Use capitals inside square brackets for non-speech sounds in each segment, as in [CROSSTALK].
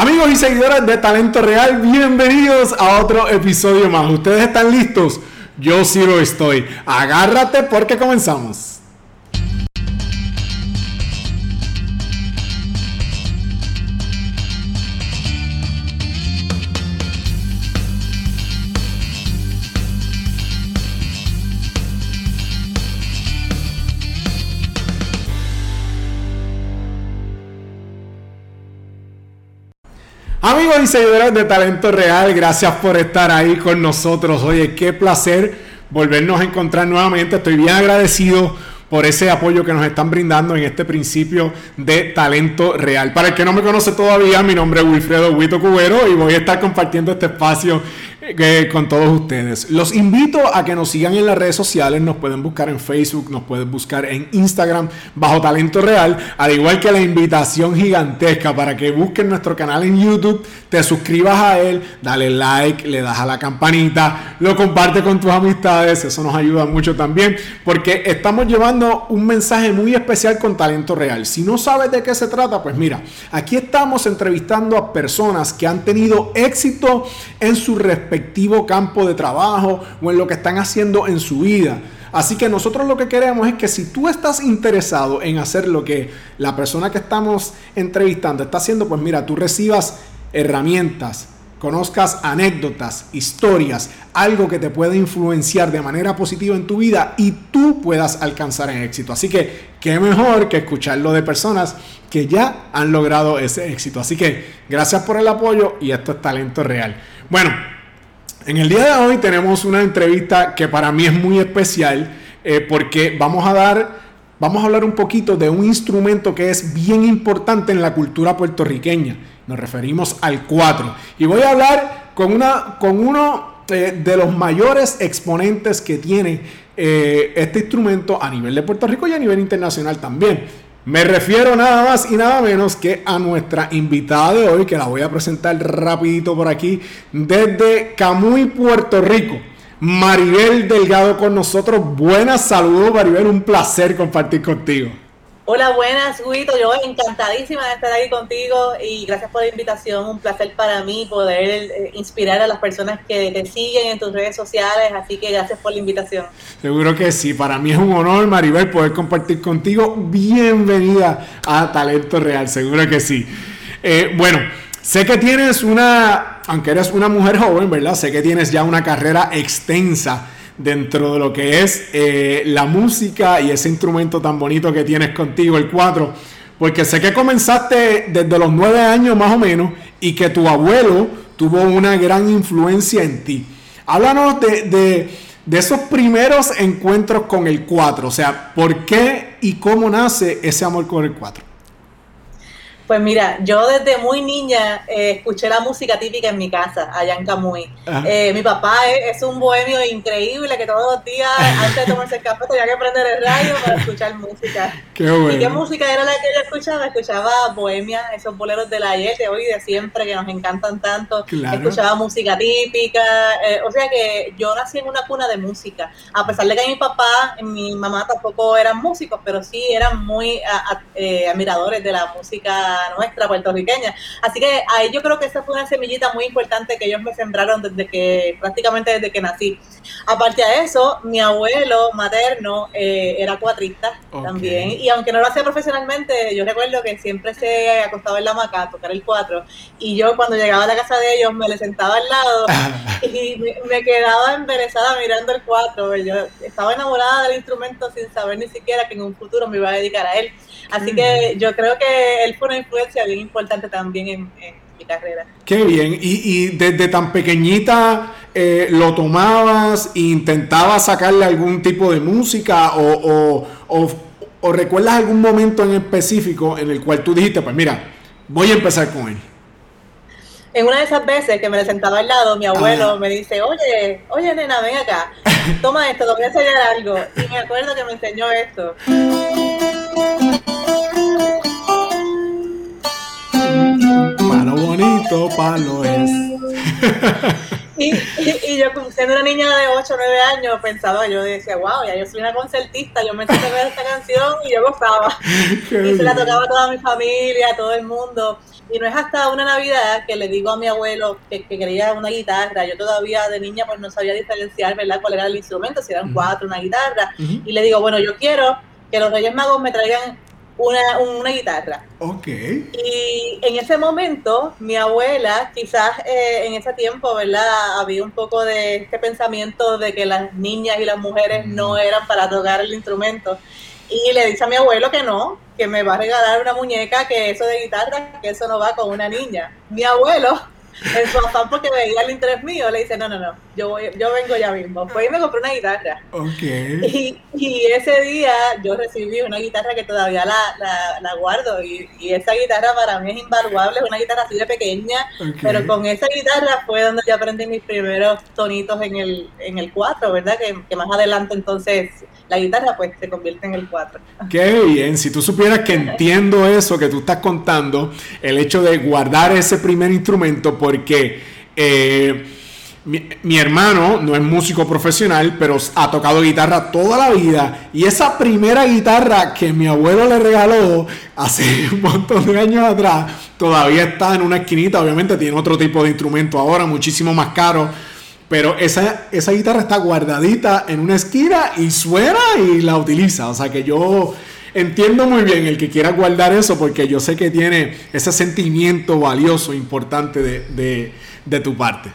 Amigos y seguidores de Talento Real, bienvenidos a otro episodio más. ¿Ustedes están listos? Yo sí lo estoy. Agárrate porque comenzamos. Amigos y seguidores de Talento Real, gracias por estar ahí con nosotros. Oye, qué placer volvernos a encontrar nuevamente. Estoy bien agradecido por ese apoyo que nos están brindando en este principio de talento real. Para el que no me conoce todavía, mi nombre es Wilfredo Huito Cubero y voy a estar compartiendo este espacio con todos ustedes. Los invito a que nos sigan en las redes sociales, nos pueden buscar en Facebook, nos pueden buscar en Instagram bajo Talento Real, al igual que la invitación gigantesca para que busquen nuestro canal en YouTube, te suscribas a él, dale like, le das a la campanita, lo comparte con tus amistades, eso nos ayuda mucho también, porque estamos llevando un mensaje muy especial con talento real. Si no sabes de qué se trata, pues mira, aquí estamos entrevistando a personas que han tenido éxito en su respectivo campo de trabajo o en lo que están haciendo en su vida. Así que nosotros lo que queremos es que si tú estás interesado en hacer lo que la persona que estamos entrevistando está haciendo, pues mira, tú recibas herramientas, conozcas anécdotas, historias, algo que te pueda influenciar de manera positiva en tu vida y tú puedas alcanzar el éxito. Así que, qué mejor que escucharlo de personas que ya han logrado ese éxito. Así que, gracias por el apoyo y esto es talento real. Bueno, en el día de hoy tenemos una entrevista que para mí es muy especial eh, porque vamos a dar vamos a hablar un poquito de un instrumento que es bien importante en la cultura puertorriqueña. Nos referimos al 4. Y voy a hablar con, una, con uno eh, de los mayores exponentes que tiene eh, este instrumento a nivel de Puerto Rico y a nivel internacional también. Me refiero nada más y nada menos que a nuestra invitada de hoy, que la voy a presentar rapidito por aquí, desde Camuy, Puerto Rico. Maribel Delgado con nosotros. Buenas, saludos Maribel, un placer compartir contigo. Hola, buenas, Guito. Yo encantadísima de estar aquí contigo y gracias por la invitación. Un placer para mí poder eh, inspirar a las personas que te siguen en tus redes sociales. Así que gracias por la invitación. Seguro que sí. Para mí es un honor, Maribel, poder compartir contigo. Bienvenida a Talento Real. Seguro que sí. Eh, bueno. Sé que tienes una, aunque eres una mujer joven, ¿verdad? Sé que tienes ya una carrera extensa dentro de lo que es eh, la música y ese instrumento tan bonito que tienes contigo, el 4. Porque sé que comenzaste desde los 9 años más o menos y que tu abuelo tuvo una gran influencia en ti. Háblanos de, de, de esos primeros encuentros con el 4, o sea, ¿por qué y cómo nace ese amor con el 4? Pues mira, yo desde muy niña eh, escuché la música típica en mi casa, allá en Camuy. Eh, mi papá es, un bohemio increíble que todos los días, antes de tomarse el café, tenía que prender el radio para escuchar música. [LAUGHS] Qué bueno. ¿Y qué música era la que yo escuchaba? Escuchaba bohemia, esos boleros de la ayer, de hoy de siempre, que nos encantan tanto. Escuchaba música típica. Eh, o sea que yo nací en una cuna de música. A pesar de que mi papá y mi mamá tampoco eran músicos, pero sí eran muy admiradores de la música nuestra puertorriqueña. Así que ahí yo creo que esa fue una semillita muy importante que ellos me sembraron desde que, prácticamente desde que nací. Aparte de eso, mi abuelo materno eh, era cuatrista también, y aunque no lo hacía profesionalmente, yo recuerdo que siempre se acostaba en la hamaca a tocar el cuatro, y yo cuando llegaba a la casa de ellos me le sentaba al lado [LAUGHS] y me, quedaba embelesada mirando el cuatro. Yo estaba enamorada del instrumento sin saber ni siquiera que en un futuro me iba a dedicar a él. Así que yo creo que él fue una influencia bien importante también en, mi carrera. Qué bien. Y, desde tan pequeñita eh, lo tomabas e intentabas sacarle algún tipo de música o, o, recuerdas algún momento en específico en el cual tú dijiste, pues mira, voy a empezar con él. En una de esas veces que me sentaba al lado, mi abuelo me dice, oye, oye nena, ven acá, toma esto, te voy a enseñar algo. Y me acuerdo que me enseñó esto. Palo bonito, palo es. Y, y, yo, siendo una niña de 8 o 9 años, pensaba, yo decía, wow, ya yo soy una concertista, yo me senté a ver esta canción y yo gozaba. y se la tocaba a toda mi familia, a todo el mundo. Y no es hasta una Navidad que le digo a mi abuelo que, quería una guitarra. Yo todavía de niña pues no sabía diferenciar, ¿verdad?, cuál era el instrumento, si eran cuatro, una guitarra. Y le digo, bueno, yo quiero que los Reyes Magos me traigan una, una guitarra. Ok. Y en ese momento, mi abuela, quizás eh, en ese tiempo, ¿verdad? Había un poco de este pensamiento de que las niñas y las mujeres no eran para tocar el instrumento. Y le dice a mi abuelo que no, que me va a regalar una muñeca, que eso de guitarra, que eso no va con una niña. Mi abuelo en su afán porque veía el interés mío, le dice, no, no, no, yo yo vengo ya mismo. Fue y me compré una guitarra. Okay. Y, ese día yo recibí una guitarra que todavía la, la, guardo y, y, esa guitarra para mí es invaluable, es una guitarra así de pequeña, pero con esa guitarra fue donde yo aprendí mis primeros tonitos en el, en el 4, ¿verdad? Que, que más adelante entonces la guitarra pues se convierte en el 4. Qué bien, si tú supieras que entiendo eso que tú estás contando, el hecho de guardar ese primer instrumento, porque eh, mi, hermano no es músico profesional, pero ha tocado guitarra toda la vida. Y esa primera guitarra que mi abuelo le regaló hace [LAUGHS] un montón de años atrás, todavía está en una esquinita. Obviamente tiene otro tipo de instrumento ahora, muchísimo más caro pero esa, esa guitarra está guardadita en una esquina y suena y la utiliza. O sea que yo entiendo muy bien el que quiera guardar eso porque yo sé que tiene ese sentimiento valioso, importante de, tu parte.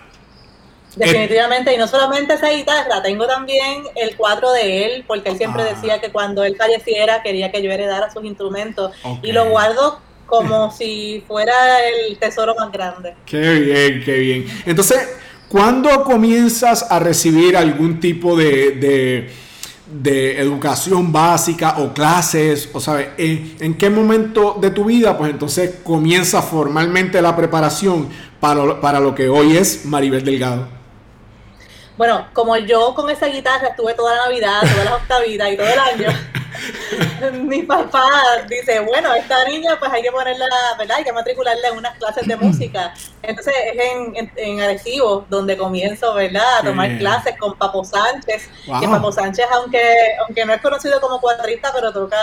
Definitivamente, y no solamente esa guitarra, tengo también el cuadro de él, porque él siempre ah. decía que cuando él falleciera quería que yo heredara sus instrumentos, y lo guardo como [LAUGHS] si fuera el tesoro más grande. Qué bien, qué bien. Entonces, ¿Cuándo comienzas a recibir algún tipo de, educación básica o clases? O sabes, ¿en, qué momento de tu vida, pues entonces comienza formalmente la preparación para, para lo que hoy es Maribel Delgado? Bueno, como yo con esa guitarra estuve toda la Navidad, toda la octavidas y todo el año, [LAUGHS] [LAUGHS] mi papá dice, bueno, esta niña pues hay que ponerla, ¿verdad? Hay que matricularla en unas clases de música. Entonces es en, en, Arecibo donde comienzo, ¿verdad? A tomar clases con Papo Sánchez. Que Papo Sánchez, aunque, aunque no es conocido como cuadrista, pero toca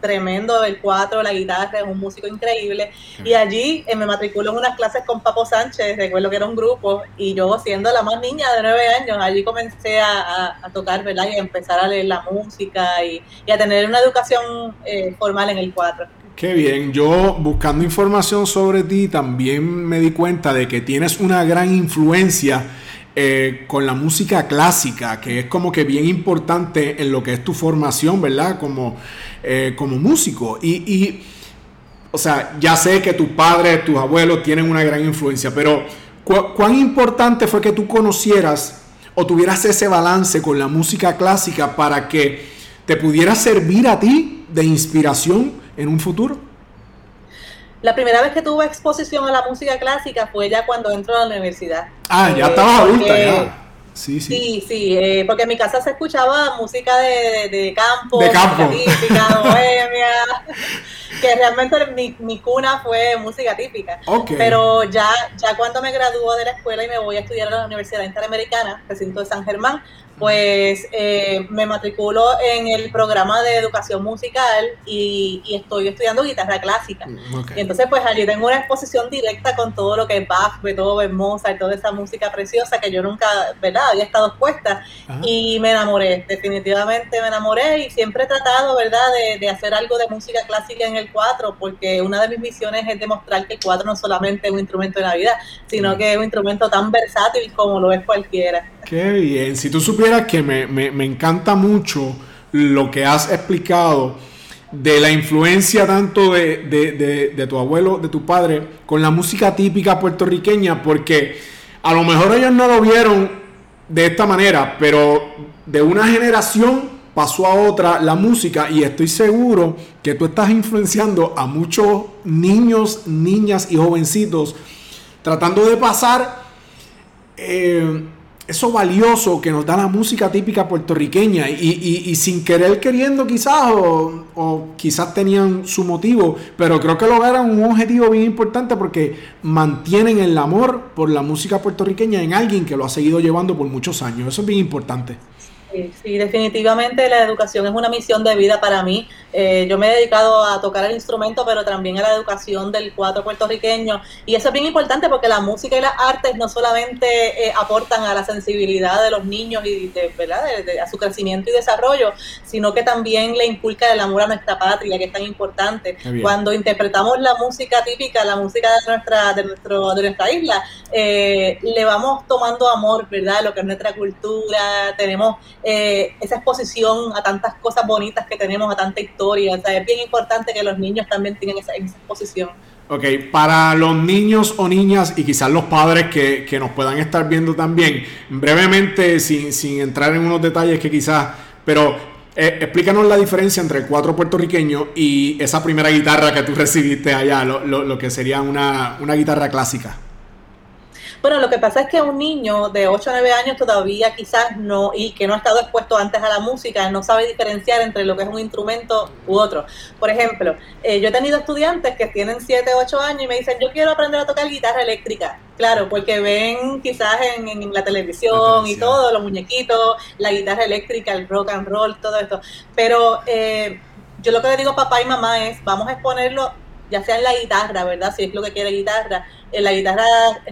tremendo el cuatro, la guitarra, es un músico increíble. Y allí eh, me matriculo en unas clases con Papo Sánchez, recuerdo que era un grupo, y yo siendo la más niña de nueve años, allí comencé a, tocar, ¿verdad? Y a empezar a leer la música y, a tener una educación eh, formal en el cuatro. Qué bien, yo buscando información sobre ti también me di cuenta de que tienes una gran influencia eh, con la música clásica, que es como que bien importante en lo que es tu formación, ¿verdad? Como, eh, como músico. Y, o sea, ya sé que tus padres, tus abuelos tienen una gran influencia, pero ¿cuán importante fue que tú conocieras o tuvieras ese balance con la música clásica para que te pudiera servir a ti de inspiración en un futuro? La primera vez que tuve exposición a la música clásica fue ya cuando entró a la universidad. Ah, ya estabas adulta ya. Sí, sí. Sí, sí, eh, porque en mi casa se escuchaba música de, de campo, de campo. típica, [LAUGHS] bohemia, que realmente mi, mi, cuna fue música típica. Okay. Pero ya, ya cuando me graduó de la escuela y me voy a estudiar a la Universidad Interamericana, recinto de San Germán, pues eh, me matriculo en el programa de educación musical y, estoy estudiando guitarra clásica. Mm, y entonces pues allí tengo una exposición directa con todo lo que es Bach, Beethoven, Mozart, toda esa música preciosa que yo nunca, ¿verdad? Había estado expuesta y me enamoré, definitivamente me enamoré y siempre he tratado, ¿verdad? De, hacer algo de música clásica en el cuatro porque una de mis misiones es demostrar que el cuatro no solamente es un instrumento de la vida, sino que es un instrumento tan versátil como lo es cualquiera. Qué bien, si tú supieras que me, encanta mucho lo que has explicado de la influencia tanto de, tu abuelo, de tu padre, con la música típica puertorriqueña, porque a lo mejor ellos no lo vieron de esta manera, pero de una generación pasó a otra la música y estoy seguro que tú estás influenciando a muchos niños, niñas y jovencitos tratando de pasar... Eh, eso valioso que nos da la música típica puertorriqueña y, sin querer queriendo quizás o, quizás tenían su motivo, pero creo que lograron un objetivo bien importante porque mantienen el amor por la música puertorriqueña en alguien que lo ha seguido llevando por muchos años. Eso es bien importante. Sí, definitivamente la educación es una misión de vida para mí. Eh, yo me he dedicado a tocar el instrumento, pero también a la educación del cuatro puertorriqueño. Y eso es bien importante porque la música y las artes no solamente eh, aportan a la sensibilidad de los niños y de, ¿verdad? a su crecimiento y desarrollo, sino que también le inculca el amor a nuestra patria, que es tan importante. Cuando interpretamos la música típica, la música de nuestra, de nuestro, de nuestra isla, eh, le vamos tomando amor, ¿verdad? Lo que es nuestra cultura, tenemos eh, esa exposición a tantas cosas bonitas que tenemos, a tanta historia. O sea, es bien importante que los niños también tengan esa, exposición. Ok, para los niños o niñas y quizás los padres que, que nos puedan estar viendo también, brevemente, sin, sin entrar en unos detalles que quizás, pero eh, explícanos la diferencia entre el cuatro puertorriqueño y esa primera guitarra que tú [LAUGHS] recibiste allá, lo, lo, lo que sería una, una guitarra clásica. Bueno, lo que pasa es que un niño de 8 o 9 años todavía quizás no, y que no ha estado expuesto antes a la música, no sabe diferenciar entre lo que es un instrumento u otro. Por ejemplo, eh, yo he tenido estudiantes que tienen 7, 8 años y me dicen, yo quiero aprender a tocar guitarra eléctrica. Claro, porque ven quizás en, la, televisión y todo, los muñequitos, la guitarra eléctrica, el rock and roll, todo esto. Pero eh, yo lo que le digo a papá y mamá es, vamos a exponerlo ya sea en la guitarra, ¿verdad? Si es lo que quiere guitarra, en la guitarra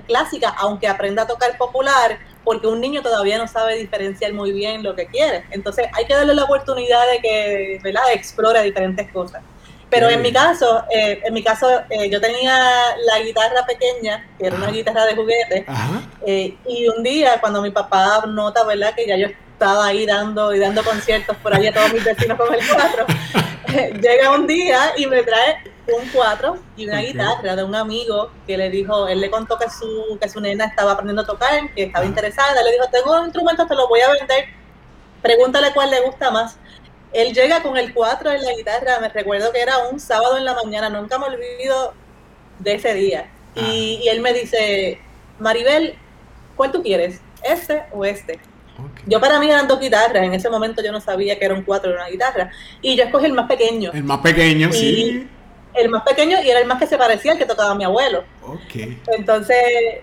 clásica, aunque aprenda a tocar popular, porque un niño todavía no sabe diferenciar muy bien lo que quiere. Entonces hay que darle la oportunidad de que, ¿verdad? Explore diferentes cosas. Pero en mi caso, eh, en mi caso, eh, yo tenía la guitarra pequeña, que era una guitarra de juguete, eh, y un día cuando mi papá nota, ¿verdad? Que ya yo estaba ahí dando y dando conciertos por ahí a todos mis vecinos con el cuatro, [LAUGHS] llega un día y me trae un cuatro y una guitarra de un amigo que le dijo, él le contó que su, que su nena estaba aprendiendo a tocar, que estaba interesada, le dijo, tengo un instrumento, te lo voy a vender, pregúntale cuál le gusta más. Él llega con el cuatro en la guitarra, me recuerdo que era un sábado en la mañana, nunca me olvido de ese día. Y, y, él me dice, Maribel, ¿cuál tú quieres? ¿Este o este? Yo para mí eran dos guitarras, en ese momento yo no sabía que era un cuatro y una guitarra. Y yo escogí el más pequeño. El más pequeño, sí el más pequeño y era el más que se parecía al que tocaba mi abuelo. Okay. Entonces,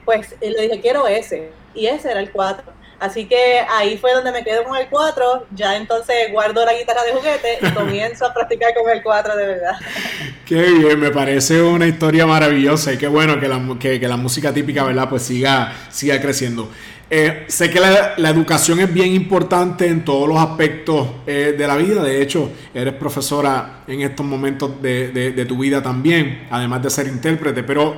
pues le dije, quiero ese. Y ese era el 4. Así que ahí fue donde me quedo con el 4. Ya entonces guardo la guitarra de juguete y comienzo a practicar con el 4 de verdad. [LAUGHS] Qué bien, me parece una historia maravillosa y qué bueno que la, que, la música típica, ¿verdad? Pues siga, siga creciendo. Eh, sé que la, educación es bien importante en todos los aspectos eh, de la vida. De hecho, eres profesora en estos momentos de, tu vida también, además de ser intérprete. Pero,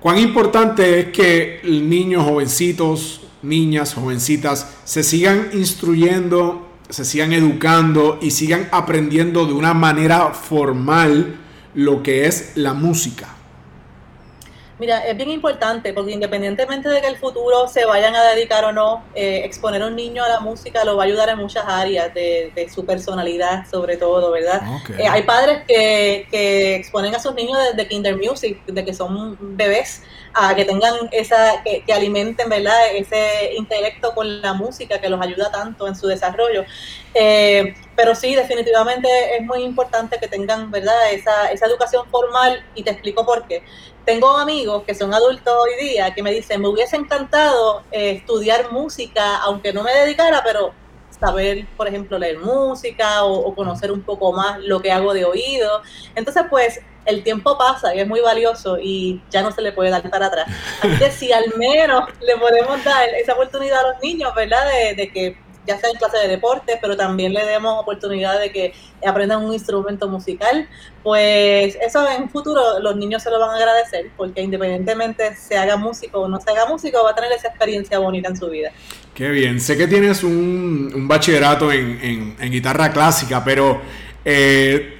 ¿cuán importante es que niños, jovencitos, niñas, jovencitas, se sigan instruyendo, se sigan educando y sigan aprendiendo de una manera formal lo que es la música? Mira, es bien importante porque independientemente de que el futuro se vayan a dedicar o no, eh, exponer a un niño a la música lo va a ayudar en muchas áreas de, su personalidad, sobre todo, ¿verdad? Eh, hay padres que, que, exponen a sus niños desde Kinder Music, de que son bebés, a que tengan esa, que, que, alimenten, ¿verdad? Ese intelecto con la música que los ayuda tanto en su desarrollo. Eh, pero sí, definitivamente es muy importante que tengan, ¿verdad? Esa, esa educación formal y te explico por qué tengo amigos que son adultos hoy día que me dicen, me hubiese encantado eh, estudiar música, aunque no me dedicara, pero saber, por ejemplo, leer música o, conocer un poco más lo que hago de oído. Entonces, pues, el tiempo pasa y es muy valioso y ya no se le puede dar para atrás. Así que si al menos le podemos dar esa oportunidad a los niños, ¿verdad? De, de que ya sea en clase de deporte, pero también le demos oportunidad de que aprendan un instrumento musical, pues eso en futuro los niños se lo van a agradecer, porque independientemente se haga músico o no se haga músico, va a tener esa experiencia bonita en su vida. Qué bien, sé que tienes un, bachillerato en, guitarra clásica, pero eh,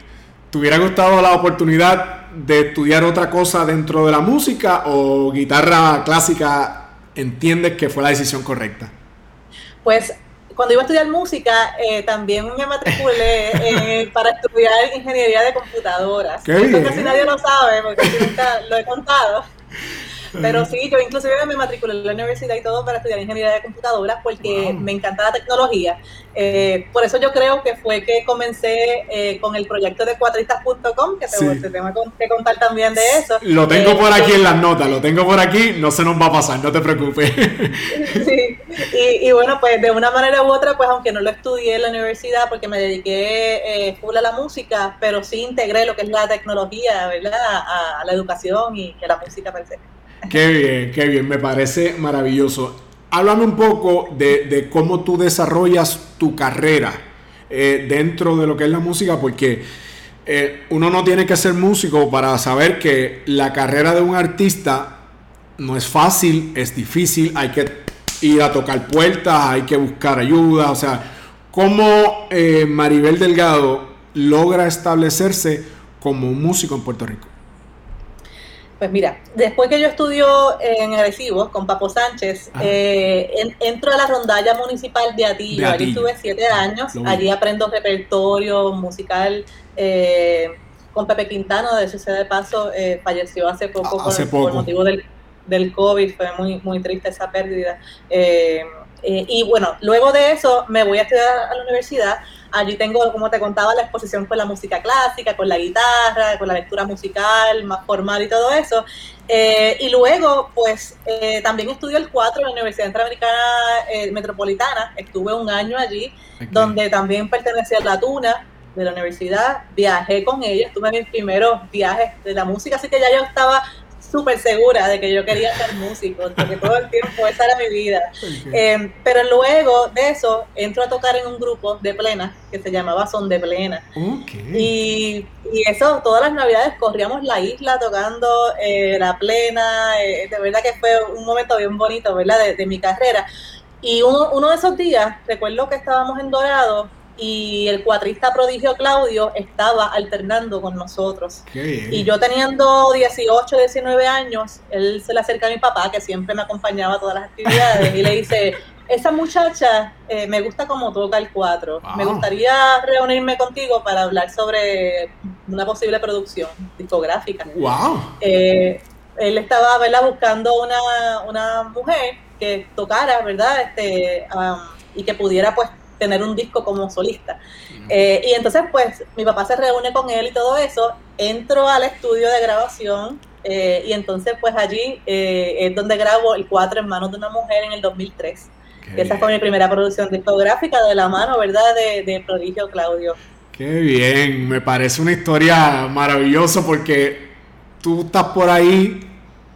¿te hubiera gustado la oportunidad de estudiar otra cosa dentro de la música o guitarra clásica entiendes que fue la decisión correcta? Pues cuando iba a estudiar música, eh, también me matriculé eh, [LAUGHS] para estudiar ingeniería de computadoras. Esto casi nadie lo sabe, porque nunca lo he contado. Pero sí, yo inclusive me matriculé en la universidad y todo para estudiar ingeniería de computadoras porque me encanta la tecnología. Eh, por eso yo creo que fue que comencé eh, con el proyecto de cuatristas.com, que te, tengo que contar también de eso. Lo tengo por aquí en las notas, lo tengo por aquí, no se nos va a pasar, no te preocupes. [LAUGHS] sí, y, bueno, pues de una manera u otra, pues aunque no lo estudié en la universidad porque me dediqué full a la música, pero sí integré lo que es la tecnología, ¿verdad? A, la educación y que la música per Qué bien, qué bien, me parece maravilloso. Háblame un poco de, cómo tú desarrollas tu carrera eh, dentro de lo que es la música, porque eh, uno no tiene que ser músico para saber que la carrera de un artista no es fácil, es difícil, hay que ir a tocar puertas, hay que buscar ayuda, o sea, cómo eh, Maribel Delgado logra establecerse como músico en Puerto Rico. Pues mira, después que yo estudio en Arecibo con Papo Sánchez, eh, entro a la rondalla municipal de Atillo. Allí estuve siete años. Allí aprendo repertorio musical eh, con Pepe Quintano. De hecho, de paso, eh, falleció hace poco, por, motivo del, del, COVID. Fue muy, muy triste esa pérdida. y bueno, luego de eso me voy a estudiar a la universidad Allí tengo, como te contaba, la exposición con la música clásica, con la guitarra, con la lectura musical más formal y todo eso. Eh, y luego, pues, eh, también estudio el 4 en la Universidad Interamericana eh, Metropolitana. Estuve un año allí, donde también pertenecía a la Tuna de la universidad. Viajé con ella, estuve en mis primeros viajes de la música, así que ya yo estaba súper segura de que yo quería ser músico, porque todo el tiempo esa era mi vida. Em, pero luego de eso, entro a tocar en un grupo de plena que se llamaba Son de Plena. Y, y, eso, todas las navidades corríamos la isla tocando eh, la plena. Eh, de verdad que fue un momento bien bonito, ¿verdad? De, de mi carrera. Y uno, uno de esos días, recuerdo que estábamos en Dorado y el cuatrista prodigio Claudio estaba alternando con nosotros. Y yo teniendo 18, 19 años, él se le acerca a mi papá, que siempre me acompañaba a todas las actividades, y le dice, esa muchacha eh, me gusta como toca el cuatro, me gustaría reunirme contigo para hablar sobre una posible producción discográfica. Wow. Eh, él estaba ¿verdad? buscando una, una mujer que tocara, ¿verdad? Este, y que pudiera pues tener un disco como solista. Eh, y entonces, pues, mi papá se reúne con él y todo eso, entro al estudio de grabación eh, y entonces, pues, allí eh, es donde grabo el Cuatro en manos de una mujer en el 2003. esa fue mi primera producción discográfica de la mano, ¿verdad?, de, de Prodigio Claudio. Qué bien, me parece una historia maravillosa porque tú estás por ahí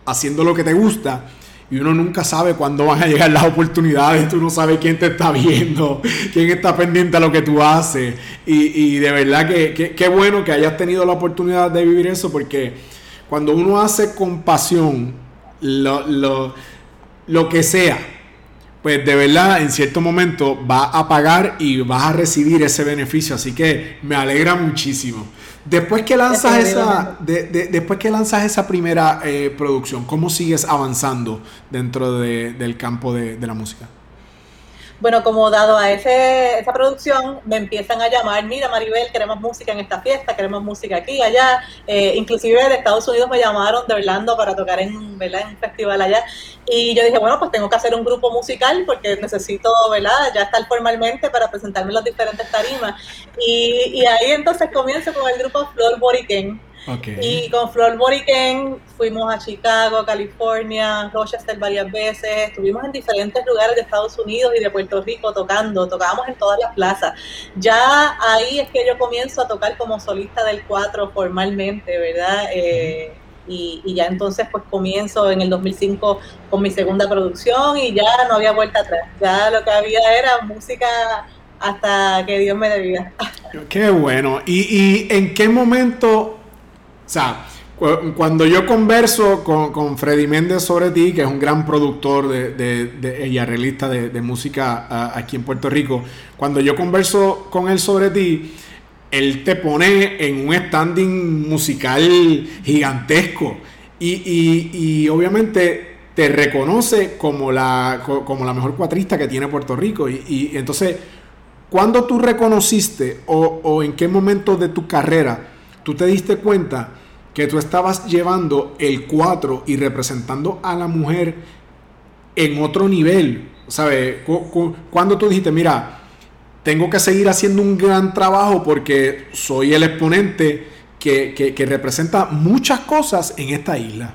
haciendo lo que te gusta y uno nunca sabe cuándo van a llegar las oportunidades, tú no sabes quién te está viendo, quién está pendiente a lo que tú haces. Y, de verdad que qué bueno que hayas tenido la oportunidad de vivir eso, porque cuando uno hace con pasión lo, lo que sea, pues de verdad en cierto momento va a pagar y vas a recibir ese beneficio. Así que me alegra muchísimo. Después que lanzas esa, después que lanzas esa primera eh, producción, ¿cómo sigues avanzando dentro del campo de la música? Bueno, como dado a ese, esa producción, me empiezan a llamar, mira Maribel, queremos música en esta fiesta, queremos música aquí, allá. Eh, inclusive de Estados Unidos me llamaron de Orlando para tocar en, ¿verdad? en un festival allá. Y yo dije, bueno, pues tengo que hacer un grupo musical porque necesito, ¿verdad? Ya estar formalmente para presentarme en las diferentes tarimas. Y, y ahí entonces comienzo con el grupo Flor Boriken y con Flor Boriken fuimos a Chicago, California, Rochester varias veces, estuvimos en diferentes lugares de Estados Unidos y de Puerto Rico tocando, tocábamos en todas las plazas. Ya ahí es que yo comienzo a tocar como solista del 4 formalmente, ¿verdad? Eh, y, y, ya entonces pues comienzo en el 2005 con mi segunda producción y ya no había vuelta atrás, ya lo que había era música hasta que Dios me debía. Qué bueno. ¿Y, y en qué momento o sea, cuando yo converso con, Freddy Méndez sobre ti, que es un gran productor de, y arreglista de, música aquí en Puerto Rico, cuando yo converso con él sobre ti, él te pone en un standing musical gigantesco y, obviamente te reconoce como la, como la mejor cuatrista que tiene Puerto Rico. Y, entonces, ¿cuándo tú reconociste o, o en qué momento de tu carrera tú te diste cuenta? Que tú estabas llevando el 4 y representando a la mujer en otro nivel. ¿Sabes? Cuando tú dijiste, mira, tengo que seguir haciendo un gran trabajo porque soy el exponente que, representa muchas cosas en esta isla.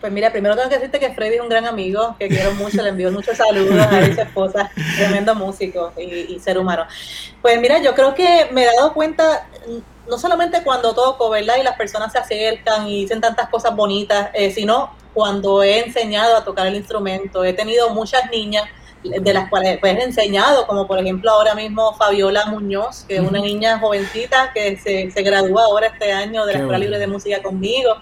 Pues mira, primero tengo que decirte que Freddy es un gran amigo, que quiero mucho, le envío muchos saludos a su esposa, tremendo músico y, ser humano. Pues mira, yo creo que me he dado cuenta, no solamente cuando toco, ¿verdad? Y las personas se acercan y dicen tantas cosas bonitas, eh, sino cuando he enseñado a tocar el instrumento. He tenido muchas niñas de las cuales pues, he enseñado, como por ejemplo ahora mismo Fabiola Muñoz, que es una niña jovencita que se, se gradúa ahora este año de la Escuela Libre de Música conmigo.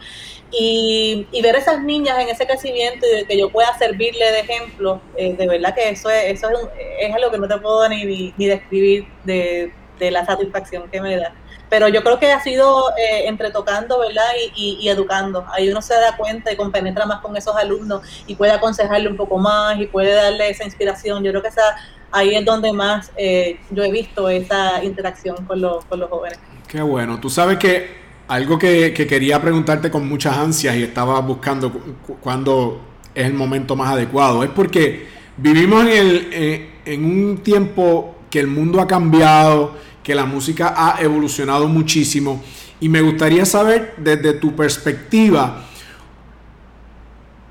Y, y, ver esas niñas en ese crecimiento y de que yo pueda servirle de ejemplo, eh, de verdad que eso es, eso es, es, algo que no te puedo ni, ni describir de, de la satisfacción que me da pero yo creo que ha sido eh, entre tocando, ¿verdad? Y, educando. Ahí uno se da cuenta y compenetra más con esos alumnos y puede aconsejarle un poco más y puede darle esa inspiración. Yo creo que esa, ahí es donde más eh, yo he visto esa interacción con los, jóvenes. Qué bueno. Tú sabes que algo que, quería preguntarte con muchas ansias y estaba buscando cuándo es el momento más adecuado, es porque vivimos en, el, eh, en un tiempo que el mundo ha cambiado que la música ha evolucionado muchísimo y me gustaría saber desde tu perspectiva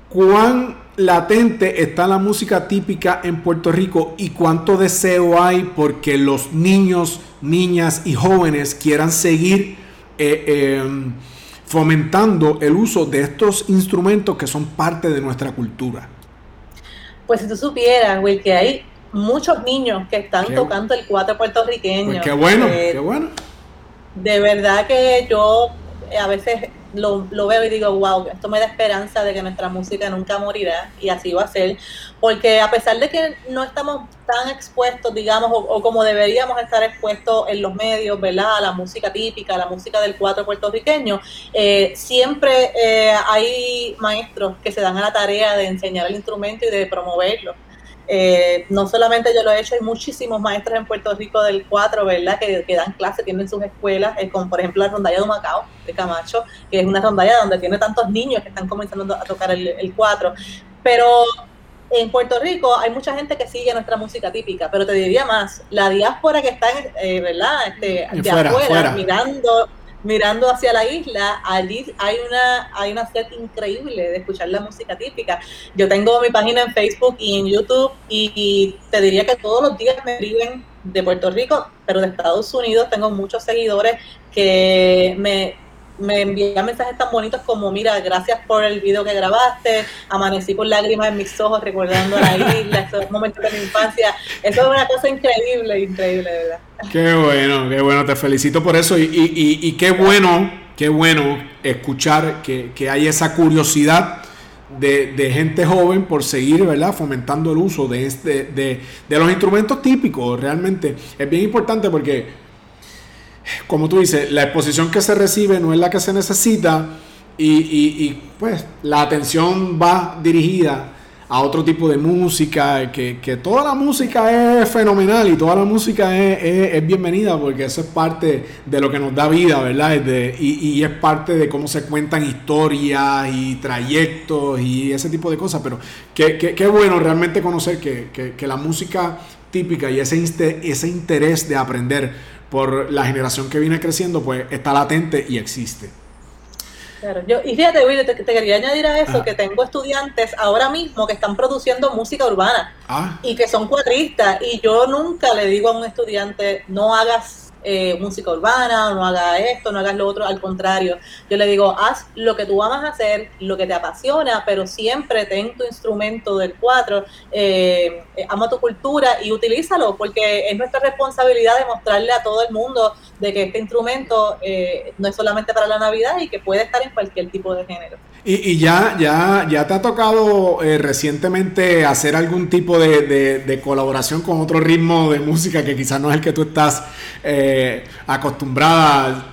cuán latente está la música típica en Puerto Rico y cuánto deseo hay porque los niños, niñas y jóvenes quieran seguir eh, em, fomentando el uso de estos instrumentos que son parte de nuestra cultura. Pues si tú supieras, Will, que hay muchos niños que están tocando el cuatro puertorriqueño. Pues qué bueno, eh, qué bueno. De verdad que yo eh, a veces lo, veo y digo, wow, esto me da esperanza de que nuestra música nunca morirá y así va a ser, porque a pesar de que no estamos tan expuestos, digamos, o, como deberíamos estar expuestos en los medios, ¿verdad? A la música típica, a la música del cuatro puertorriqueño, eh, siempre hay maestros que se dan a la tarea de enseñar el instrumento y de promoverlo. Eh, no solamente yo lo he hecho, hay muchísimos maestros en Puerto Rico del 4, ¿verdad? Que, dan clases, tienen sus escuelas, eh, como por ejemplo la rondalla de Macao, de Camacho, que es una rondalla donde tiene tantos niños que están comenzando a tocar el, el 4. Pero en Puerto Rico hay mucha gente que sigue nuestra música típica, pero te diría más, la diáspora que está, eh, ¿verdad? Este, de afuera, mirando mirando hacia la isla, allí hay una, hay una set increíble de escuchar la música típica. Yo tengo mi página en Facebook y en YouTube y, te diría que todos los días me escriben de Puerto Rico, pero de Estados Unidos tengo muchos seguidores que me, me envían mensajes tan bonitos como, mira, gracias por el video que grabaste, amanecí con lágrimas en mis ojos recordando la isla, esos momentos de mi infancia. Eso es una cosa increíble, increíble, verdad. Qué bueno, qué bueno, te felicito por eso y, y, y, qué bueno, qué bueno escuchar que, que hay esa curiosidad de, de, gente joven por seguir, ¿verdad? Fomentando el uso de, este, de, de los instrumentos típicos, realmente. Es bien importante porque, como tú dices, la exposición que se recibe no es la que se necesita y, y, pues la atención va dirigida a otro tipo de música, que, que, toda la música es fenomenal y toda la música es, es, bienvenida porque eso es parte de lo que nos da vida, ¿verdad? y, y, es parte de cómo se cuentan historias y trayectos y ese tipo de cosas, pero qué, qué, bueno realmente conocer que, que, que, la música típica y ese, ese interés de aprender por la generación que viene creciendo, pues está latente y existe. Claro, yo, y fíjate, Willy, te, quería añadir a eso que tengo estudiantes ahora mismo que están produciendo música urbana ah. y que son cuadristas y yo nunca le digo a un estudiante no hagas eh, música urbana, no hagas esto, no hagas lo otro, al contrario, yo le digo, haz lo que tú amas hacer, lo que te apasiona, pero siempre ten tu instrumento del cuatro, eh, ama tu cultura y utilízalo, porque es nuestra responsabilidad de mostrarle a todo el mundo de que este instrumento no es solamente para la Navidad y que puede estar en cualquier tipo de género. Y, ya, ya, ya te ha tocado eh, recientemente hacer algún tipo de, colaboración con otro ritmo de música que quizás no es el que tú estás eh, acostumbrada.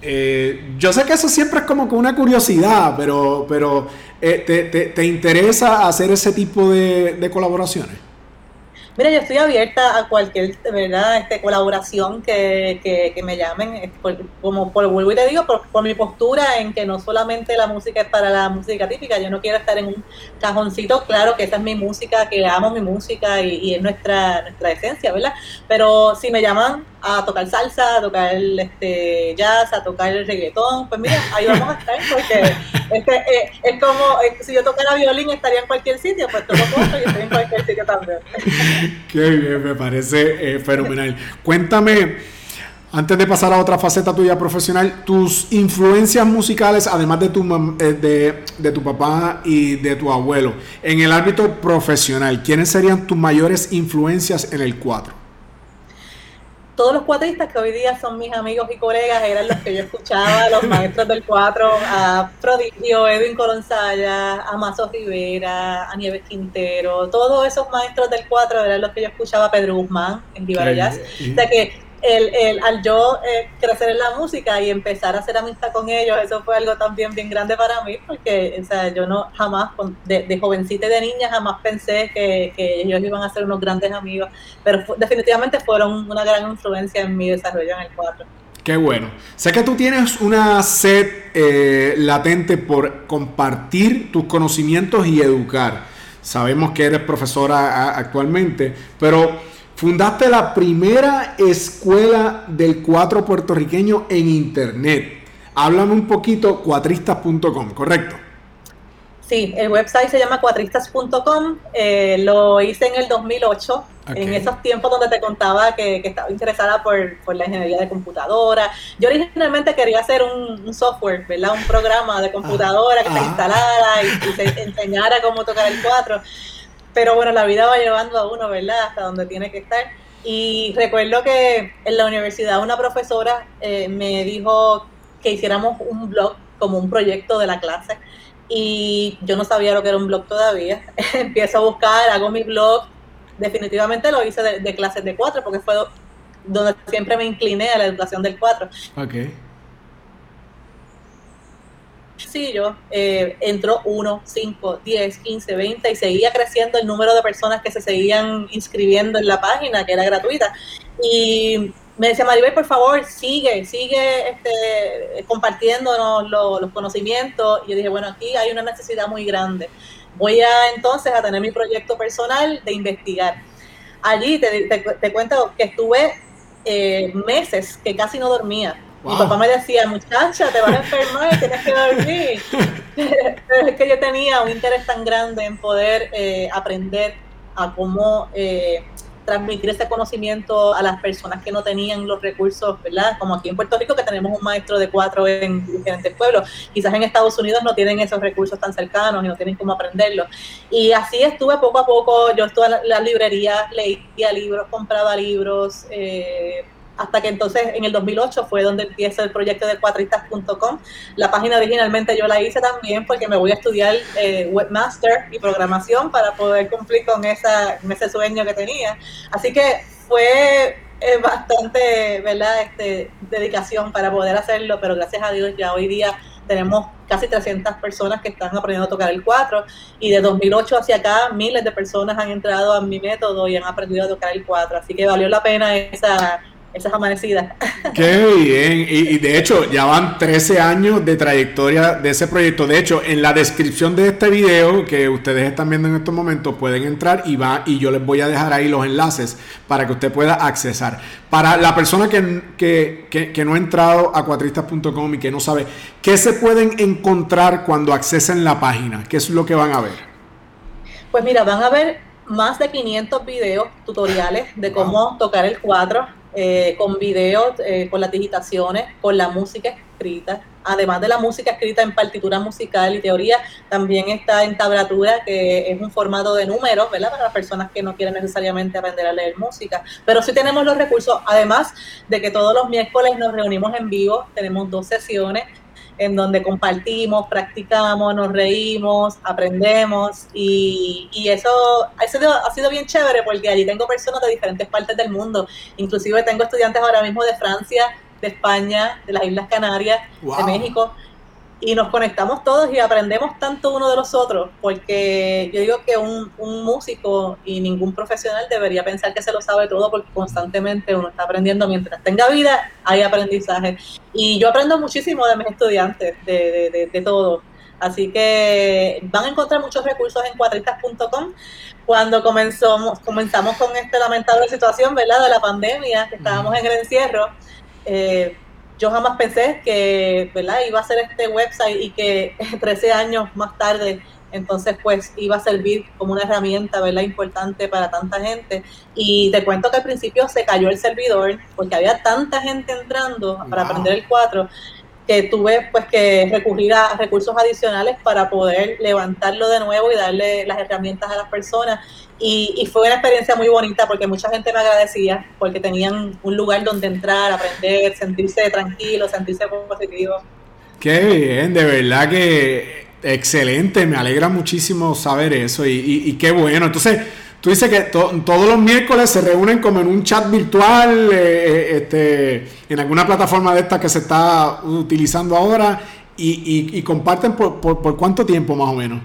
Eh, yo sé que eso siempre es como con una curiosidad, pero, pero te, te, interesa hacer ese tipo de, colaboraciones? Mira, yo estoy abierta a cualquier verdad este, colaboración que, que, me llamen, como por vuelvo y te digo, por, por, mi postura en que no solamente la música es para la música típica, yo no quiero estar en un cajoncito, claro que esa es mi música, que amo mi música y, y es nuestra, nuestra esencia, ¿verdad? Pero si me llaman a tocar salsa, a tocar este jazz, a tocar el reggaetón, pues mira, ahí vamos a estar porque este, es como eh, si yo tocara violín estaría en cualquier sitio, pues toco y estoy en cualquier sitio también. [LAUGHS] Qué bien, me parece eh, fenomenal. Cuéntame, antes de pasar a otra faceta tuya profesional, tus influencias musicales, además de tu, de, de tu papá y de tu abuelo, en el ámbito profesional, ¿quiénes serían tus mayores influencias en el cuatro? Todos los cuatristas que hoy día son mis amigos y colegas eran los que yo escuchaba, los maestros del cuatro, a Prodigio, Edwin Colonsaya, a Mazo Rivera, a Nieves Quintero, todos esos maestros del cuatro eran los que yo escuchaba, Pedro Guzmán en Vivarayas. O sea que el, el, al yo eh, crecer en la música y empezar a hacer amistad con ellos, eso fue algo también bien grande para mí, porque o sea, yo no jamás, de, jovencita y de niña, jamás pensé que, que, ellos iban a ser unos grandes amigos, pero definitivamente fueron una gran influencia en mi desarrollo en el cuatro. Qué bueno. Sé que tú tienes una sed eh, latente por compartir tus conocimientos y educar. Sabemos que eres profesora actualmente, pero Fundaste la primera escuela del cuatro puertorriqueño en internet. Háblame un poquito, cuatristas.com, ¿correcto? Sí, el website se llama cuatristas.com. Eh, lo hice en el 2008, en esos tiempos donde te contaba que, estaba interesada por, la ingeniería de computadora. Yo originalmente quería hacer un, software, ¿verdad? Un programa de computadora que se instalara y, y, se enseñara cómo tocar el cuatro pero bueno, la vida va llevando a uno, ¿verdad? Hasta donde tiene que estar. Y recuerdo que en la universidad una profesora eh, me dijo que hiciéramos un blog como un proyecto de la clase y yo no sabía lo que era un blog todavía. [LAUGHS] Empiezo a buscar, hago mi blog. Definitivamente lo hice de, clases de cuatro porque fue donde siempre me incliné a la educación del cuatro. Okay sencillo, eh, entró 1, 5, 10, 15, 20 y seguía creciendo el número de personas que se seguían inscribiendo en la página, que era gratuita. Y me decía Maribel, por favor, sigue, sigue este, compartiéndonos los conocimientos. Y yo dije, bueno, aquí hay una necesidad muy grande. Voy a entonces a tener mi proyecto personal de investigar. Allí te, te, cuento que estuve eh, meses que casi no dormía mi papá me decía, muchacha, te vas a enfermar, tienes que dormir. Pero [LAUGHS] es que yo tenía un interés tan grande en poder eh, aprender a cómo eh, transmitir ese conocimiento a las personas que no tenían los recursos, ¿verdad? Como aquí en Puerto Rico que tenemos un maestro de cuatro en diferentes pueblos. Quizás en Estados Unidos no tienen esos recursos tan cercanos y no tienen cómo aprenderlo. Y así estuve poco a poco, yo estuve en la, librería, leía libros, compraba libros, eh, hasta que entonces en el 2008 fue donde empieza el proyecto de cuatristas.com. La página originalmente yo la hice también porque me voy a estudiar eh, webmaster y programación para poder cumplir con, esa, ese sueño que tenía. Así que fue eh, bastante, ¿verdad?, este, dedicación para poder hacerlo, pero gracias a Dios ya hoy día tenemos casi 300 personas que están aprendiendo a tocar el 4 y de 2008 hacia acá miles de personas han entrado a mi método y han aprendido a tocar el 4, así que valió la pena esa esas amanecidas. Qué bien. Y, de hecho, ya van 13 años de trayectoria de ese proyecto. De hecho, en la descripción de este video que ustedes están viendo en estos momentos, pueden entrar y va y yo les voy a dejar ahí los enlaces para que usted pueda accesar. Para la persona que, que, que, no ha entrado a cuatristas.com y que no sabe, ¿qué se pueden encontrar cuando accesen la página? ¿Qué es lo que van a ver? Pues mira, van a ver más de 500 videos tutoriales de cómo tocar el cuatro eh, con videos, eh, con las digitaciones, con la música escrita. Además de la música escrita en partitura musical y teoría, también está en tablatura, que es un formato de números, ¿verdad? Para las personas que no quieren necesariamente aprender a leer música. Pero sí tenemos los recursos, además de que todos los miércoles nos reunimos en vivo, tenemos dos sesiones en donde compartimos, practicamos, nos reímos, aprendemos y, y eso ha sido, ha sido bien chévere porque allí tengo personas de diferentes partes del mundo, inclusive tengo estudiantes ahora mismo de Francia, de España, de las Islas Canarias, de México y nos conectamos todos y aprendemos tanto uno de los otros, porque yo digo que un, un, músico y ningún profesional debería pensar que se lo sabe todo, porque constantemente uno está aprendiendo mientras tenga vida, hay aprendizaje. Y yo aprendo muchísimo de mis estudiantes, de, de, de, todo. Así que van a encontrar muchos recursos en cuatristas.com. Cuando comenzamos, comenzamos con esta lamentable situación, ¿verdad? De la pandemia, que estábamos en el encierro, eh, yo jamás pensé que ¿verdad? iba a ser este website y que [LAUGHS] 13 años más tarde entonces pues iba a servir como una herramienta ¿verdad? importante para tanta gente y te cuento que al principio se cayó el servidor porque había tanta gente entrando para aprender el 4 que tuve pues que recurrir a recursos adicionales para poder levantarlo de nuevo y darle las herramientas a las personas y, fue una experiencia muy bonita porque mucha gente me agradecía porque tenían un lugar donde entrar, aprender, sentirse tranquilo, sentirse positivo. Qué bien, de verdad que excelente, me alegra muchísimo saber eso y, y, qué bueno. Entonces, tú dices que todos los miércoles se reúnen como en un chat virtual, eh, eh, este, en alguna plataforma de esta que se está utilizando ahora y, y comparten por, por, por cuánto tiempo más o menos.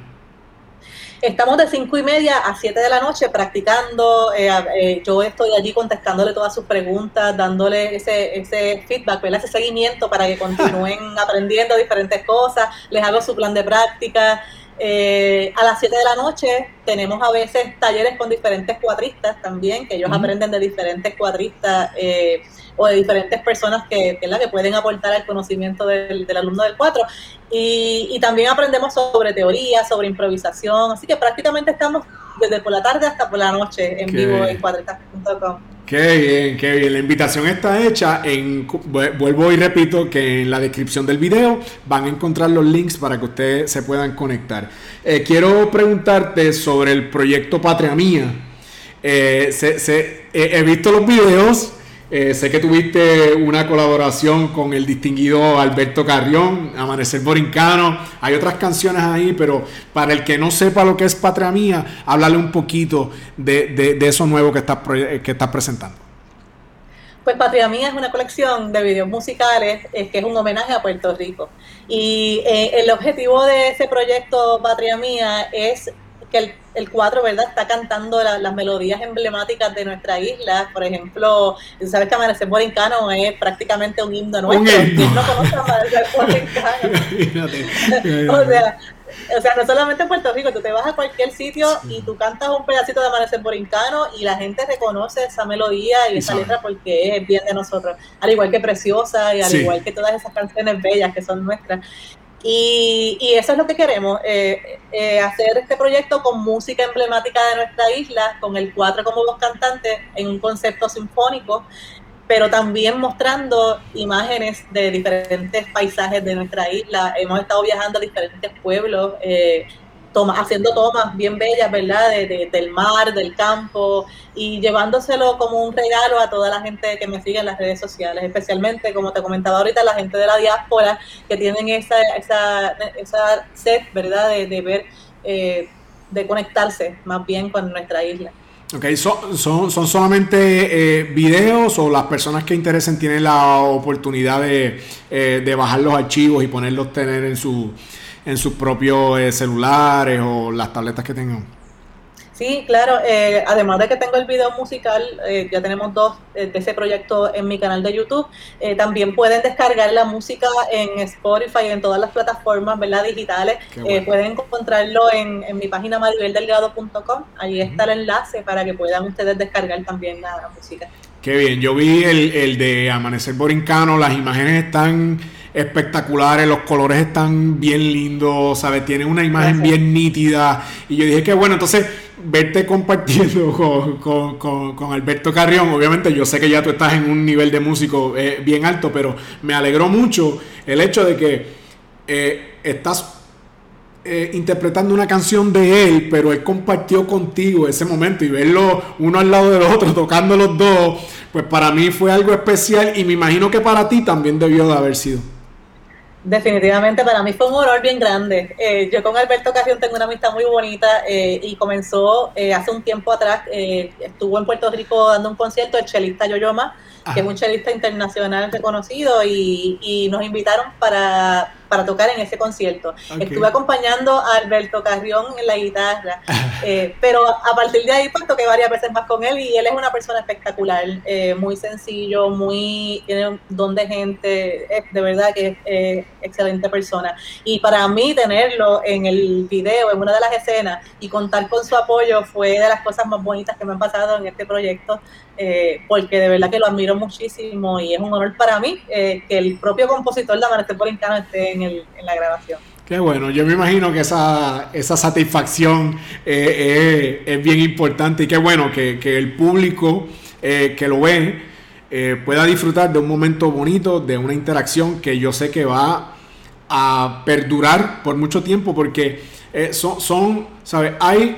Estamos de cinco y media a 7 de la noche practicando. Eh, eh, yo estoy allí contestándole todas sus preguntas, dándole ese, ese feedback, ese seguimiento para que continúen [LAUGHS] aprendiendo diferentes cosas. Les hago su plan de práctica. Eh, a las 7 de la noche tenemos a veces talleres con diferentes cuadristas también, que ellos aprenden de diferentes cuadristas o de diferentes personas que, que, que pueden aportar al conocimiento del, del alumno del 4. Y, y, también aprendemos sobre teoría, sobre improvisación, así que prácticamente estamos desde por la tarde hasta por la noche en vivo en cuadristas.com. Qué bien, qué bien. La invitación está hecha. Vuelvo y repito que en la descripción del video van a encontrar los links para que ustedes se puedan conectar. Eh, quiero preguntarte sobre el proyecto Patria Mía. Eh, he visto los videos eh, sé que tuviste una colaboración con el distinguido Alberto Carrión, Amanecer Borincano. Hay otras canciones ahí, pero para el que no sepa lo que es Patria Mía, háblale un poquito de, eso nuevo que estás, que estás presentando. Pues Patria Mía es una colección de videos musicales que es un homenaje a Puerto Rico. Y eh, el objetivo de ese proyecto Patria Mía es que el el 4, ¿verdad? Está cantando las melodías emblemáticas de nuestra isla. Por ejemplo, sabes que Amanecer Borincano es prácticamente un himno nuestro. ¿Quién no conoce Amanecer Borincano? [LAUGHS] [LAUGHS] o, sea, o sea, no solamente en Puerto Rico, tú te vas a cualquier sitio y tú cantas un pedacito de Amanecer Borincano y la gente reconoce esa melodía y esa letra porque es bien de nosotros. Al igual que Preciosa y al igual que todas esas canciones bellas que son nuestras. Y, y, eso es lo que queremos, eh, eh, hacer este proyecto con música emblemática de nuestra isla, con el cuatro como dos cantantes en un concepto sinfónico, pero también mostrando imágenes de diferentes paisajes de nuestra isla. Hemos estado viajando a diferentes pueblos, eh, toma, haciendo tomas bien bellas, ¿verdad? De, del mar, del campo y llevándoselo como un regalo a toda la gente que me sigue en las redes sociales, especialmente, como te comentaba ahorita, la gente de la diáspora que tienen esa, esa, esa sed, ¿verdad? De, ver, eh, de conectarse más bien con nuestra isla. Ok, ¿Son, son, son solamente eh, videos o las personas que interesen tienen la oportunidad de, eh, de bajar los archivos y ponerlos tener en su en sus propios eh, celulares o las tabletas que tengan. Sí, claro. Eh, además de que tengo el video musical, eh, ya tenemos dos de ese proyecto en mi canal de YouTube. también pueden descargar la música en Spotify y en todas las plataformas ¿verdad? digitales. pueden encontrarlo en, mi página maribeldelgado.com. Ahí está el enlace para que puedan ustedes descargar también la, música. Qué bien. Yo vi el, el de Amanecer Borincano. Las imágenes están espectaculares, los colores están bien lindos, ¿sabes? Tienen una imagen bien nítida. Y yo dije que bueno, entonces verte compartiendo [LAUGHS] con, Alberto Carrión, obviamente yo sé que ya tú estás en un nivel de músico eh, bien alto, pero me alegró mucho el hecho de que eh, estás eh, interpretando una canción de él, pero él compartió contigo ese momento y verlo uno al lado del otro, tocando los dos, pues para mí fue algo especial y me imagino que para ti también debió de haber sido. Definitivamente para mí fue un honor bien grande. Eh, yo con Alberto Carrión tengo una amistad muy bonita eh, y comenzó eh, hace un tiempo atrás, estuvo en Puerto Rico dando un concierto el chelista Yoyoma que es un chelista internacional reconocido, y, y nos invitaron para para tocar en ese concierto. Estuve acompañando a Alberto Carrión en la guitarra, [LAUGHS] eh, pero a partir de ahí pues toqué varias veces más con él y él es una persona espectacular, eh, muy sencillo, muy tiene un don de gente, de verdad que es excelente persona. Y para mí tenerlo en el video, en una de las escenas y contar con su apoyo fue de las cosas más bonitas que me han pasado en este proyecto. Eh, porque de verdad que lo admiro muchísimo y es un honor para mí que el propio compositor de Amanecer Polincano esté en la grabación. Qué bueno, yo me imagino que esa, esa satisfacción eh, eh, es bien importante y qué bueno que, el público eh, que lo ve pueda disfrutar de un momento bonito, de una interacción que yo sé que va a perdurar por mucho tiempo porque son, son, ¿sabes? Hay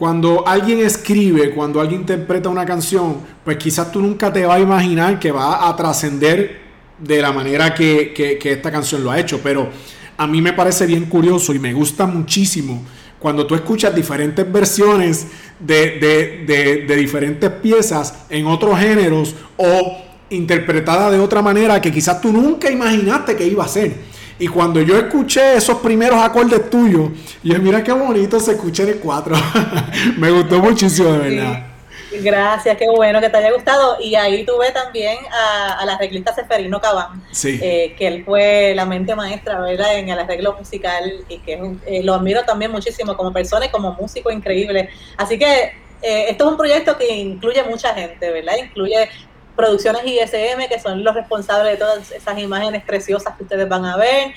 cuando alguien escribe, cuando alguien interpreta una canción, pues quizás tú nunca te vas a imaginar que va a trascender de la manera que, esta canción lo ha hecho, pero a mí me parece bien curioso y me gusta muchísimo cuando tú escuchas diferentes versiones de, diferentes piezas en otros géneros o interpretada de otra manera que quizás tú nunca imaginaste que iba a ser. Y cuando yo escuché esos primeros acordes tuyos, y mira qué bonito se escucha en el 4. [LAUGHS] me gustó muchísimo, de verdad. Gracias, qué bueno que te haya gustado. Y ahí tuve también a, la arreglista Seferino Cabán, eh, que él fue la mente maestra ¿verdad? en el arreglo musical y que eh, lo admiro también muchísimo como persona y como músico increíble. Así que eh, esto es un proyecto que incluye mucha gente, ¿verdad? Incluye producciones ISM, que son los responsables de todas esas imágenes preciosas que ustedes van a ver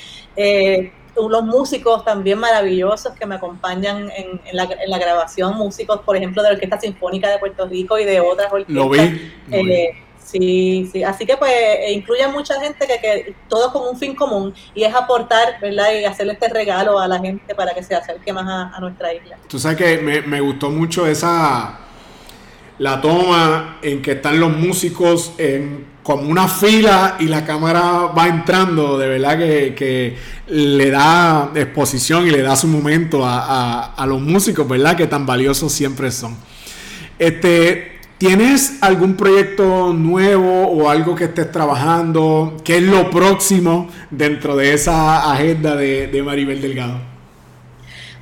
unos músicos también maravillosos que me acompañan en, la, grabación, músicos, por ejemplo, de la Orquesta Sinfónica de Puerto Rico y de otras orquestas. Lo vi. Eh, sí, sí, así que pues e incluye mucha gente que, que todos con un fin común y es aportar, ¿verdad? Y hacerle este regalo a la gente para que se acerque más a, nuestra isla. Tú sabes que me, me gustó mucho esa, la toma en que están los músicos en como una fila y la cámara va entrando, de verdad que, le da exposición y le da su momento a, los músicos, ¿verdad? Que tan valiosos siempre son. Este, ¿Tienes algún proyecto nuevo o algo que estés trabajando? ¿Qué es lo próximo dentro de esa agenda de, Maribel Delgado?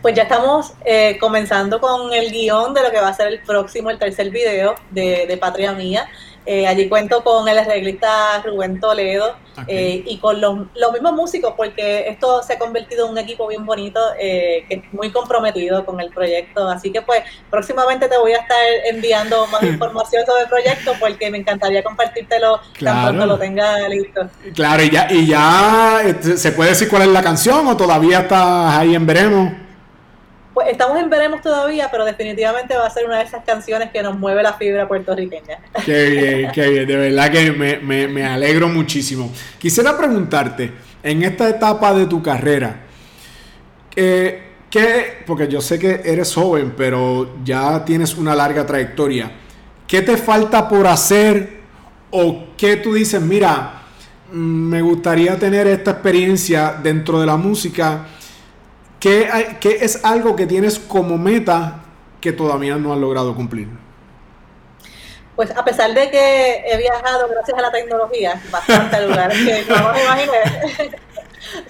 Pues ya estamos eh, comenzando con el guion de lo que va a ser el próximo, el tercer video de, de Patria Mía. Eh, allí cuento con el arreglista Rubén Toledo eh, y con los, mismos músicos, porque esto se ha convertido en un equipo bien bonito, eh, que es muy comprometido con el proyecto. Así que, pues, próximamente te voy a estar enviando más [LAUGHS] información sobre el proyecto, porque me encantaría compartírtelo claro. tan pronto lo tenga listo. Claro, y ya, y ya este, se puede decir cuál es la canción o todavía estás ahí en veremos. Pues estamos en veremos todavía, pero definitivamente va a ser una de esas canciones que nos mueve la fibra puertorriqueña. Qué bien, [LAUGHS] qué bien, de verdad que me, alegro muchísimo. Quisiera preguntarte, en esta etapa de tu carrera, eh, ¿qué, porque yo sé que eres joven, pero ya tienes una larga trayectoria, ¿qué te falta por hacer o qué tú dices, mira, mm, me gustaría tener esta experiencia dentro de la música? ¿Qué, es algo que tienes como meta que todavía no has logrado cumplir? Pues a pesar de que he viajado gracias a la tecnología, bastante lugares que no me imaginé, [LAUGHS]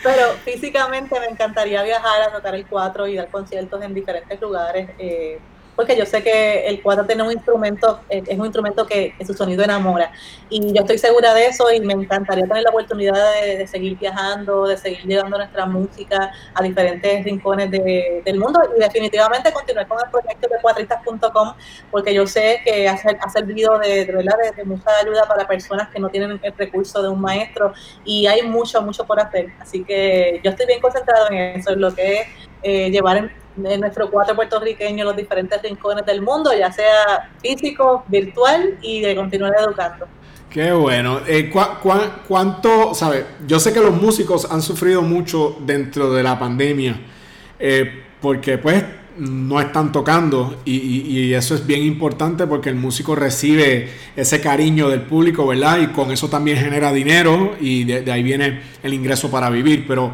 pero físicamente me encantaría viajar a tocar el 4 y dar conciertos en diferentes lugares. Eh, porque yo sé que el cuatro tiene un instrumento, eh, es un instrumento que, su sonido enamora. Y yo estoy segura de eso y me encantaría tener la oportunidad de, seguir viajando, de seguir llevando nuestra música a diferentes rincones del mundo y definitivamente continuar con el proyecto de cuatristas.com porque yo sé que ha, servido de, verdad de, mucha ayuda para personas que no tienen el recurso de un maestro y hay mucho, mucho por hacer. Así que yo estoy bien concentrado en eso, en lo que es eh, llevar de nuestro cuatro puertorriqueños los diferentes rincones del mundo, ya sea físico, virtual y de continuar educando. Qué bueno. Eh, cuánto, sabe? Yo sé que los músicos han sufrido mucho dentro de la pandemia, eh, porque pues no están tocando y, eso es bien importante porque el músico recibe ese cariño del público, ¿verdad? Y con eso también genera dinero y de, de ahí viene el ingreso para vivir, pero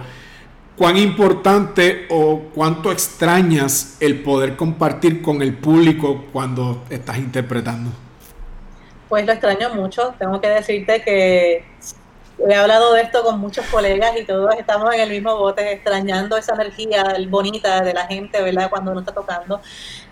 cuán importante o cuánto extrañas el poder compartir con el público cuando estás interpretando. Pues lo extraño mucho. Tengo que decirte que he hablado de esto con muchos colegas y todos estamos en el mismo bote, extrañando esa energía bonita de la gente, ¿verdad? Cuando uno está tocando.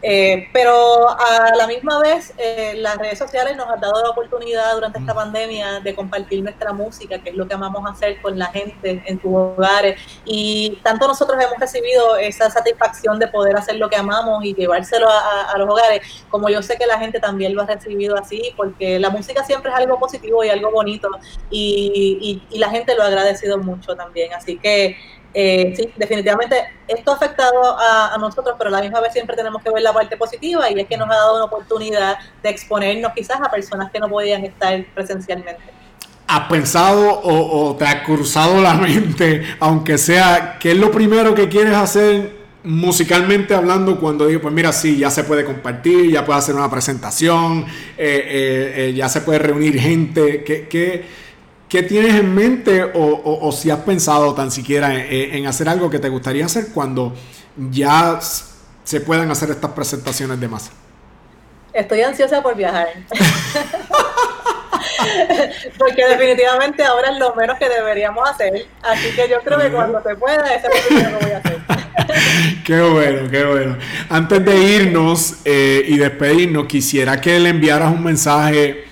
Eh, pero a la misma vez, eh, las redes sociales nos han dado la oportunidad durante esta mm. pandemia de compartir nuestra música, que es lo que amamos hacer con la gente en sus hogares. Y tanto nosotros hemos recibido esa satisfacción de poder hacer lo que amamos y llevárselo a, los hogares, como yo sé que la gente también lo ha recibido así, porque la música siempre es algo positivo y algo bonito. Y, y, la gente lo ha agradecido mucho también. Así que eh, sí, definitivamente esto ha afectado a, nosotros, pero a la misma vez siempre tenemos que ver la parte positiva y es que nos ha dado una oportunidad de exponernos quizás a personas que no podían estar presencialmente. ¿Has pensado o, te ha cruzado la [LAUGHS] mente, aunque sea, qué es lo primero que quieres hacer musicalmente hablando, cuando digo, pues mira, sí, ya se puede compartir, ya puede hacer una presentación, eh, eh, ya se puede reunir gente, ¿qué, qué, ¿Qué tienes en mente o, si has pensado tan siquiera en, hacer algo que te gustaría hacer cuando ya se puedan hacer estas presentaciones de masa? Estoy ansiosa por viajar. [LAUGHS] Porque definitivamente ahora es lo menos que deberíamos hacer. Así que yo creo que cuando se pueda, eso es lo que voy a hacer. [LAUGHS] qué bueno, qué bueno. Antes de irnos eh, y despedirnos, quisiera que le enviaras un mensaje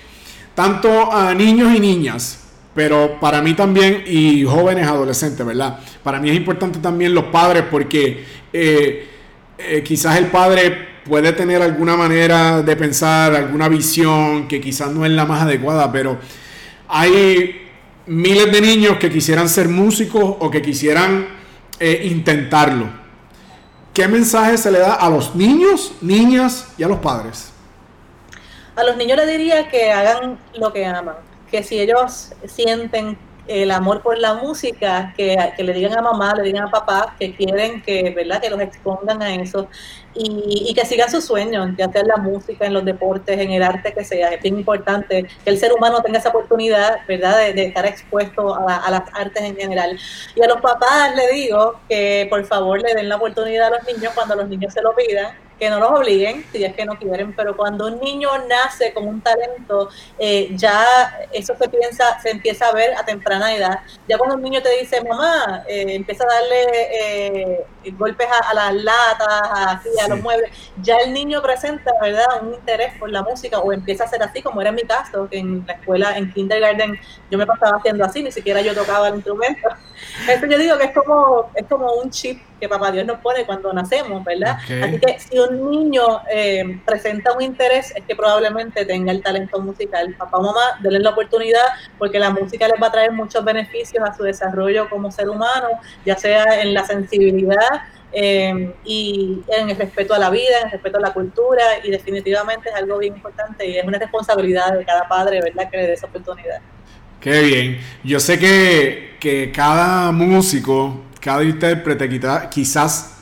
tanto a niños y niñas pero para mí también, y jóvenes adolescentes, ¿verdad? Para mí es importante también los padres porque eh, eh, quizás el padre puede tener alguna manera de pensar, alguna visión que quizás no es la más adecuada, pero hay miles de niños que quisieran ser músicos o que quisieran eh, intentarlo. ¿Qué mensaje se le da a los niños, niñas y a los padres? A los niños les diría que hagan lo que aman que si ellos sienten el amor por la música, que, le digan a mamá, le digan a papá que quieren que, ¿verdad? que los expongan a eso y, que sigan sus sueños, ya sea en la música, en los deportes, en el arte que sea. Es bien importante que el ser humano tenga esa oportunidad ¿verdad? De, estar expuesto a, a, las artes en general. Y a los papás le digo que por favor le den la oportunidad a los niños cuando los niños se lo pidan que no los obliguen si es que no quieren, pero cuando un niño nace con un talento, eh, ya eso se piensa, se empieza a ver a temprana edad. Ya cuando un niño te dice, mamá, eh, empieza a darle eh, golpes a, las latas, así, a los muebles, ya el niño presenta, ¿verdad?, un interés por la música o empieza a ser así, como era en mi caso, que en la escuela, en kindergarten, yo me pasaba haciendo así, ni siquiera yo tocaba el instrumento. [LAUGHS] Eso yo digo que es como, es como un chip que papá Dios nos pone cuando nacemos, ¿verdad? Así que si un niño eh, presenta un interés, es que probablemente tenga el talento musical. Papá o mamá, denle la oportunidad porque la música les va a traer muchos beneficios a su desarrollo como ser humano, ya sea en la sensibilidad, eh, y en el respeto a la vida, en el respeto a la cultura, y definitivamente es algo bien importante y es una responsabilidad de cada padre, ¿verdad?, que le dé esa oportunidad. Qué bien. Yo sé que, que cada músico cada intérprete quizás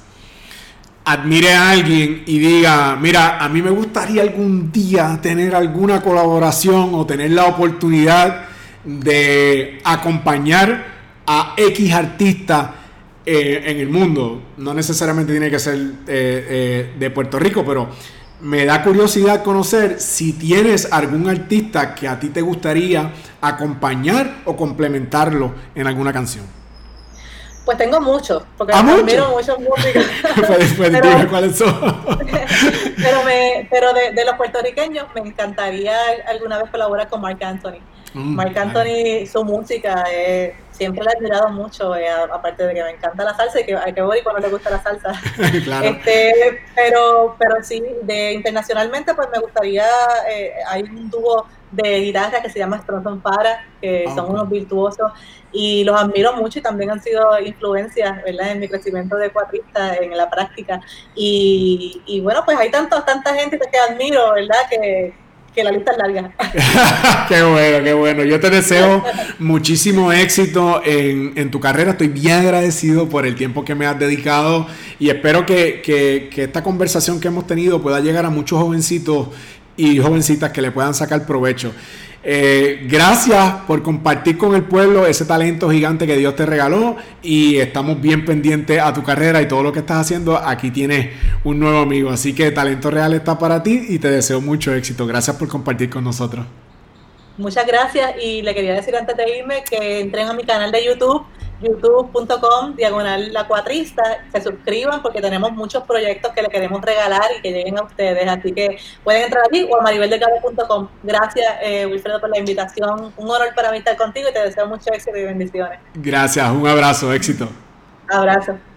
admire a alguien y diga, mira, a mí me gustaría algún día tener alguna colaboración o tener la oportunidad de acompañar a X artista eh, en el mundo. No necesariamente tiene que ser eh, eh, de Puerto Rico, pero me da curiosidad conocer si tienes algún artista que a ti te gustaría acompañar o complementarlo en alguna canción. Pues tengo muchos, porque ¿Ah, admiro muchos músicos. [LAUGHS] pero, cuáles son. [LAUGHS] pero me, pero de, de, los puertorriqueños me encantaría alguna vez colaborar con Mark Anthony. Mm, Mark Anthony, su música, eh, siempre la he admirado mucho, eh, aparte de que me encanta la salsa y que a que voy cuando le gusta la salsa. [LAUGHS] claro. este, pero, pero sí, de internacionalmente, pues me gustaría, eh, hay un dúo de guitarra que se llama Stronson Para, que ah, son unos virtuosos y los admiro mucho y también han sido influencias ¿verdad? en mi crecimiento de cuatrista en la práctica. Y, y bueno, pues hay tanto, tanta gente que admiro, ¿verdad? Que, que la lista es larga. [LAUGHS] qué bueno, qué bueno. Yo te deseo muchísimo éxito en, en, tu carrera. Estoy bien agradecido por el tiempo que me has dedicado y espero que, que, que esta conversación que hemos tenido pueda llegar a muchos jovencitos y jovencitas que le puedan sacar provecho. Eh, gracias por compartir con el pueblo ese talento gigante que Dios te regaló y estamos bien pendientes a tu carrera y todo lo que estás haciendo. Aquí tienes un nuevo amigo, así que Talento Real está para ti y te deseo mucho éxito. Gracias por compartir con nosotros. Muchas gracias y le quería decir antes de irme que entren a mi canal de YouTube youtube.com diagonal la cuatrista, se suscriban porque tenemos muchos proyectos que le queremos regalar y que lleguen a ustedes, así que pueden entrar allí o a maribeldelgado.com. Gracias eh, Wilfredo por la invitación, un honor para mí estar contigo y te deseo mucho éxito y bendiciones. Gracias, un abrazo, éxito. Abrazo.